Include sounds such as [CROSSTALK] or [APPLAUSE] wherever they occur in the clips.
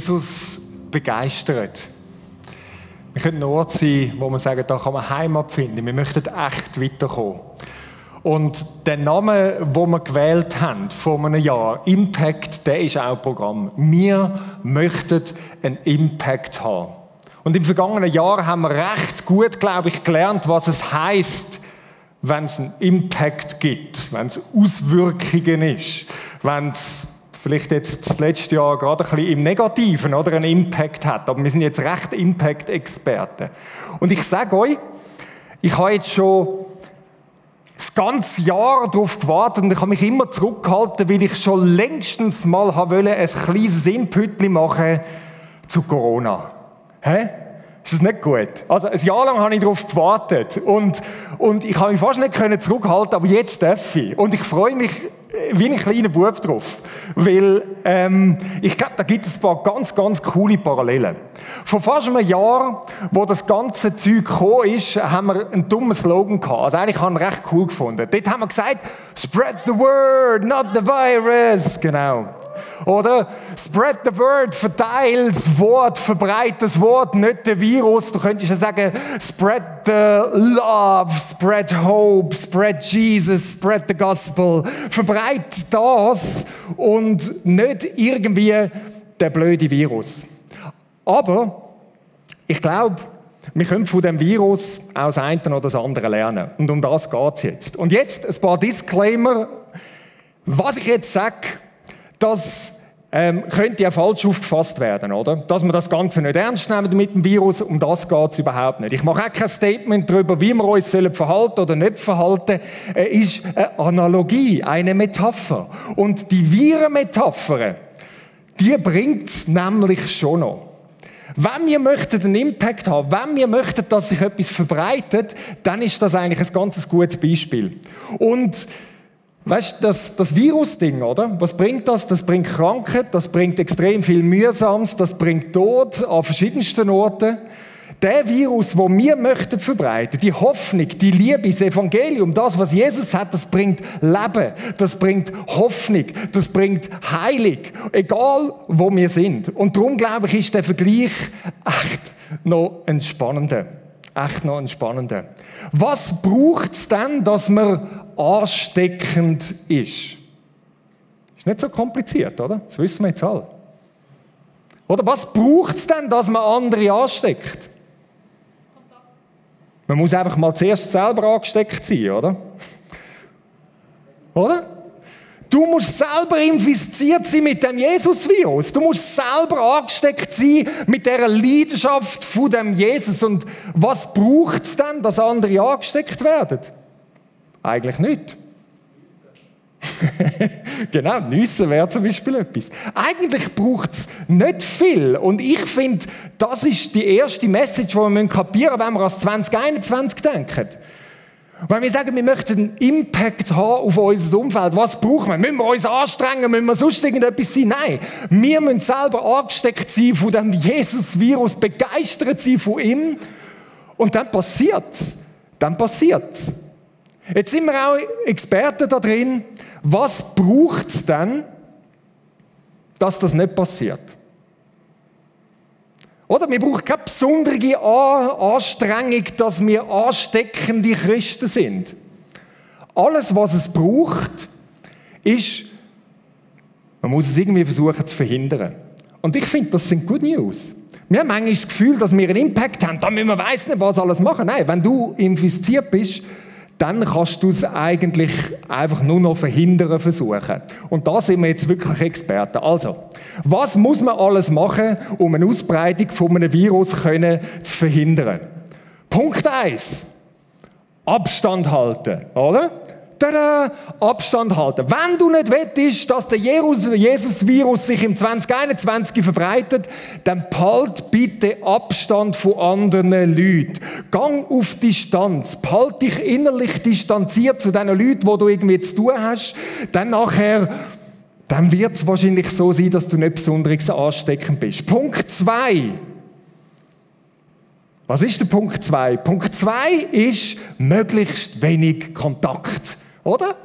Jesus begeistert. Wir können ein Ort sein, wo man sagen, da kann man Heimat finden. Wir möchten echt weiterkommen. Und der Name, wo wir gewählt haben vor einem Jahr, Impact, der ist auch Programm. Wir möchten einen Impact haben. Und im vergangenen Jahr haben wir recht gut, glaube ich, gelernt, was es heißt, wenn es einen Impact gibt, wenn es Auswirkungen ist, wenn es vielleicht jetzt das letzte Jahr gerade ein bisschen im Negativen oder einen Impact hat. Aber wir sind jetzt recht Impact-Experten. Und ich sage euch, ich habe jetzt schon das ganze Jahr darauf gewartet und ich habe mich immer zurückgehalten, weil ich schon längstens mal wollte, ein kleines Inpütchen machen zu Corona. Hä? Ist das nicht gut? Also, ein Jahr lang habe ich darauf gewartet und, und ich habe mich fast nicht zurückhalten, aber jetzt darf ich. Und ich freue mich wie ein kleiner Bub drauf. Weil ähm, ich glaube, da gibt es ein paar ganz, ganz coole Parallelen. Vor fast einem Jahr, wo das ganze Zeug gekommen ist, haben wir einen dummen Slogan gehabt. Also eigentlich haben wir recht cool gefunden. Dort haben wir gesagt, spread the word, not the virus. Genau. Oder? Spread the word, verteil das Wort, verbreit das Wort, nicht der Virus. Du könntest ja sagen, spread the love, spread hope, spread Jesus, spread the gospel. Verbreit das und nicht irgendwie der blöde Virus. Aber ich glaube, wir können von dem Virus auch das eine oder das andere lernen. Und um das geht es jetzt. Und jetzt ein paar Disclaimer. Was ich jetzt sage, das ähm, könnte ja falsch aufgefasst werden, oder? Dass wir das Ganze nicht ernst nehmen mit dem Virus, um das geht es überhaupt nicht. Ich mache auch kein Statement darüber, wie wir uns sollen verhalten oder nicht verhalten. Es ist eine Analogie, eine Metapher. Und die Virenmetapher, die bringt es nämlich schon noch. Wenn wir möchten einen Impact haben, wenn wir möchten, dass sich etwas verbreitet, dann ist das eigentlich ein ganz gutes Beispiel. Und Weißt du, das, das Virus-Ding, oder? Was bringt das? Das bringt Krankheit, das bringt extrem viel Mühsames, das bringt Tod an verschiedensten Orten. Der Virus, wo wir möchten verbreiten, die Hoffnung, die Liebe, das Evangelium, das, was Jesus hat, das bringt Leben, das bringt Hoffnung, das bringt Heilung, egal wo wir sind. Und darum glaube ich, ist der Vergleich echt noch ein spannender. Echt noch ein spannender. Was braucht es denn, dass man ansteckend ist? Ist nicht so kompliziert, oder? Das wissen wir jetzt alle. Oder was braucht es denn, dass man andere ansteckt? Man muss einfach mal zuerst selber angesteckt sein, oder? Oder? Du musst selber infiziert sein mit dem Jesus-Virus. Du musst selber angesteckt sein mit der Leidenschaft von dem Jesus. Und was braucht es denn, dass andere angesteckt werden? Eigentlich nicht. [LAUGHS] genau, Nüsse wäre zum Beispiel etwas. Eigentlich braucht es nicht viel. Und ich finde, das ist die erste Message, die wir kapieren müssen, wenn wir an 2021 denken. Weil wir sagen, wir möchten einen Impact haben auf unser Umfeld. Was brauchen wir? Müssen wir uns anstrengen? Müssen wir sonst irgendetwas sein? Nein. Wir müssen selber angesteckt sein von dem Jesus-Virus, begeistert sein von ihm. Und dann passiert Dann passiert Jetzt sind wir auch Experten da drin. Was braucht es denn, dass das nicht passiert? Oder? Wir brauchen keine besondere Anstrengung, dass wir ansteckende Christen sind. Alles, was es braucht, ist, man muss es irgendwie versuchen zu verhindern. Und ich finde, das sind Good News. Wir haben manchmal das Gefühl, dass wir einen Impact haben, damit man weiß nicht, was alles machen. Nein, wenn du infiziert bist, dann kannst du es eigentlich einfach nur noch verhindern versuchen. Und da sind wir jetzt wirklich Experten. Also, was muss man alles machen, um eine Ausbreitung von einem Virus können zu verhindern? Punkt eins: Abstand halten, oder? Tada, Abstand halten. Wenn du nicht wettest, dass der Jesus-Virus sich im 2021 verbreitet, dann behalt bitte Abstand von anderen Leuten. Gang auf Distanz. Behalt dich innerlich distanziert zu den Leuten, wo du irgendwie zu tun hast. Dann nachher, dann wird es wahrscheinlich so sein, dass du nicht besonders ansteckend bist. Punkt zwei. Was ist der Punkt zwei? Punkt zwei ist möglichst wenig Kontakt. Oder?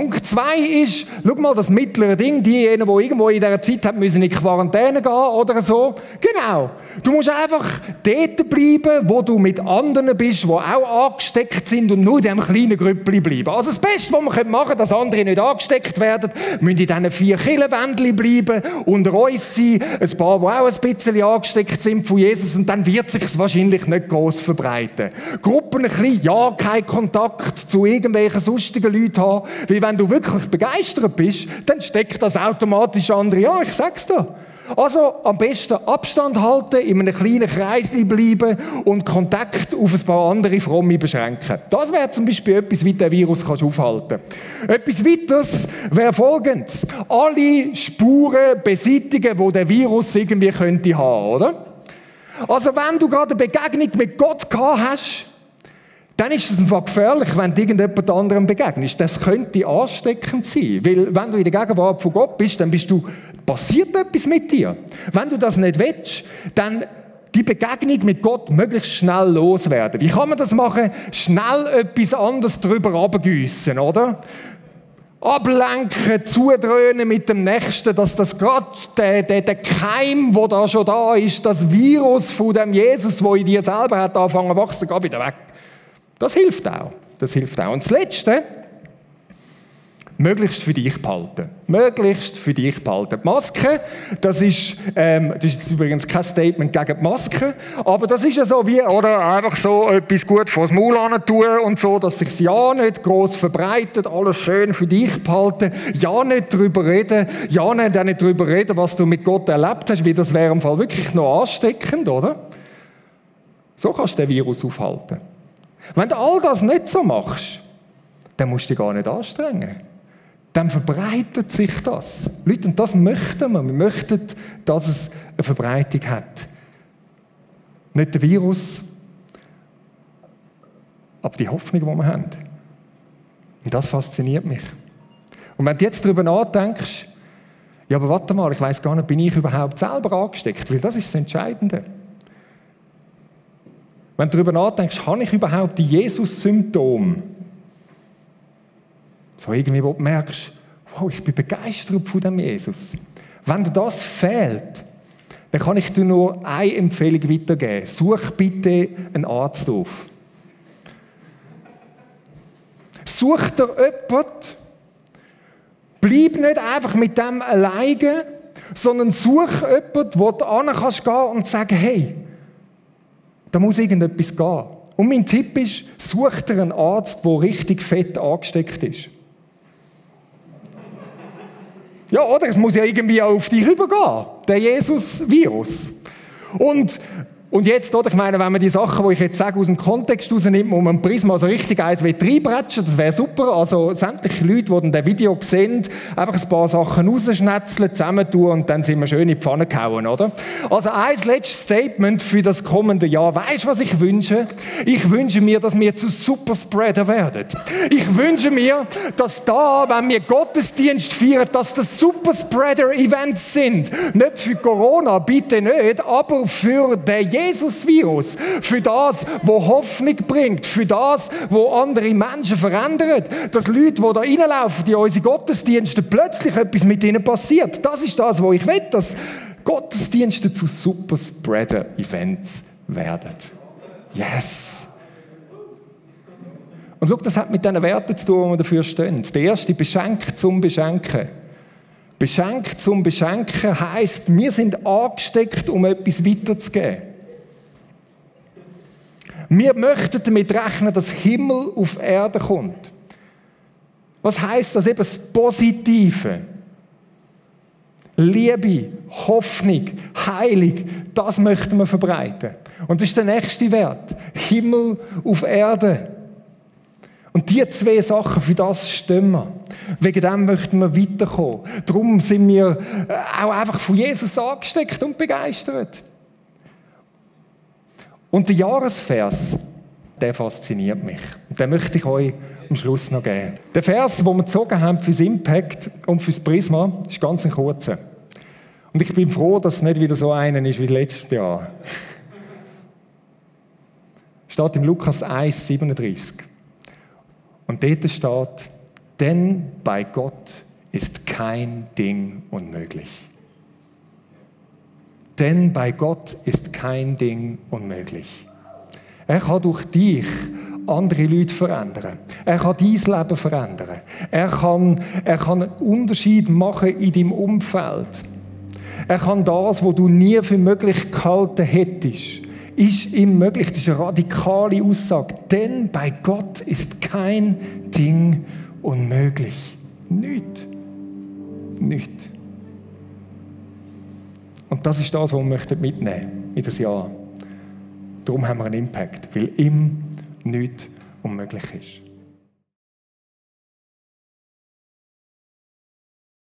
Punkt zwei ist, schau mal, das mittlere Ding, diejenigen, die irgendwo in dieser Zeit haben, müssen in Quarantäne gehen oder so. Genau. Du musst einfach dort bleiben, wo du mit anderen bist, die auch angesteckt sind und nur in diesem kleinen Grüppli bleiben. Also das Beste, was man machen können, dass andere nicht angesteckt werden, müssen in diesen vier Killenwändchen bleiben, unter uns sein, ein paar, die auch ein bisschen angesteckt sind von Jesus und dann wird sich wahrscheinlich nicht groß verbreiten. Gruppen ein bisschen, ja, kein Kontakt zu irgendwelchen sonstigen Leuten haben, weil wenn du wirklich begeistert bist, dann steckt das automatisch andere an, ich sag's dir. Also am besten Abstand halten, in einem kleinen Kreis bleiben und Kontakt auf ein paar andere Fromme beschränken. Das wäre zum Beispiel etwas, wie der Virus kannst aufhalten Etwas weiteres wäre folgendes. Alle Spuren beseitigen, wo der Virus irgendwie könnte haben, oder? Also wenn du gerade eine Begegnung mit Gott gehabt hast, dann ist es einfach gefährlich, wenn du irgendjemand anderem begegnest. Das könnte ansteckend sein. Weil, wenn du in der Gegenwart von Gott bist, dann bist du, passiert etwas mit dir. Wenn du das nicht willst, dann die Begegnung mit Gott möglichst schnell loswerden. Wie kann man das machen? Schnell etwas anderes drüber abgüssen, oder? Ablenken, zudröhnen mit dem Nächsten, dass das gerade der, der, der Keim, wo da schon da ist, das Virus von dem Jesus, wo in dir selber hat anfangen zu wachsen, geht wieder weg. Das hilft auch. Das hilft auch. Und das Letzte, möglichst für dich behalten. Möglichst für dich behalten. Die Maske, das ist, ähm, das ist übrigens kein Statement gegen die Maske, aber das ist ja so wie, oder einfach so etwas gut vor das Maul tun und so, dass sich ja nicht groß verbreitet, alles schön für dich behalten, ja nicht drüber reden, ja nicht, auch nicht drüber reden, was du mit Gott erlebt hast, weil das wäre im Fall wirklich noch ansteckend, oder? So kannst du den Virus aufhalten. Wenn du all das nicht so machst, dann musst du dich gar nicht anstrengen. Dann verbreitet sich das. Leute, und das möchten wir. Wir möchten, dass es eine Verbreitung hat. Nicht der Virus, aber die Hoffnung, die wir haben. Und das fasziniert mich. Und wenn du jetzt darüber nachdenkst, ja, aber warte mal, ich weiß gar nicht, bin ich überhaupt selber angesteckt? Weil das ist das Entscheidende. Wenn du darüber nachdenkst, habe ich überhaupt die Jesus-Symptome? So irgendwie, wo du merkst, wow, ich bin begeistert von dem Jesus. Wenn dir das fehlt, dann kann ich dir nur eine Empfehlung weitergeben. Such bitte einen Arzt auf. Such dir jemanden, bleib nicht einfach mit dem alleine, sondern such jemanden, wo du kannst gehen und sagen, hey, da muss irgendetwas gehen. Und mein Tipp ist, such dir einen Arzt, der richtig fett angesteckt ist. Ja, oder? Es muss ja irgendwie auf dich rübergehen, der Jesus-Virus. Und und jetzt, oder, ich meine, wenn man die Sachen, die ich jetzt sage, aus dem Kontext rausnimmt, wo man Prisma so richtig eins reinbretschen das wäre super. Also sämtliche Leute, die das Video sehen, einfach ein paar Sachen rausschnetzeln, zusammentun und dann sind wir schön in die Pfanne gehauen, oder? Also ein letztes Statement für das kommende Jahr. Weißt du, was ich wünsche? Ich wünsche mir, dass wir zu Superspreader werden. Ich wünsche mir, dass da, wenn wir Gottesdienst feiern, dass das Superspreader-Events sind. Nicht für Corona, bitte nicht, aber für den Jesus-Virus, für das, wo Hoffnung bringt, für das, wo andere Menschen verändert, dass Leute, die da reinlaufen, die unsere Gottesdienste, plötzlich etwas mit ihnen passiert. Das ist das, was ich will, dass Gottesdienste zu Superspreader-Events werden. Yes! Und schau, das hat mit diesen Werten zu tun, die wir dafür stehen. Der erste, beschenkt zum Beschenken. Beschenkt zum Beschenken heisst, wir sind angesteckt, um etwas weiterzugeben. Wir möchten damit rechnen, dass Himmel auf Erde kommt. Was heißt das eben das Positive? Liebe, Hoffnung, Heilig, das möchten wir verbreiten. Und das ist der nächste Wert. Himmel auf Erde. Und die zwei Sachen, für das stimmen wir. Wegen dem möchten wir weiterkommen. Darum sind wir auch einfach von Jesus angesteckt und begeistert. Und der Jahresvers, der fasziniert mich. Und den möchte ich euch am Schluss noch geben. Der Vers, den wir gezogen haben fürs Impact und fürs Prisma, ist ganz ein kurzer. Und ich bin froh, dass es nicht wieder so einen ist wie letztes Jahr. [LAUGHS] steht im Lukas 1, 37. Und dort steht, Denn bei Gott ist kein Ding unmöglich. Denn bei Gott ist kein Ding unmöglich. Er kann durch dich andere Leute verändern. Er kann dein Leben verändern. Er kann, er kann einen Unterschied machen in deinem Umfeld. Er kann das, was du nie für möglich gehalten hättest, ist ihm möglich. Das ist eine radikale Aussage. Denn bei Gott ist kein Ding unmöglich. Nicht. Nicht. Und das ist das, was wir mitnehmen möchten in das Jahr. Darum haben wir einen Impact, weil ihm nichts unmöglich ist.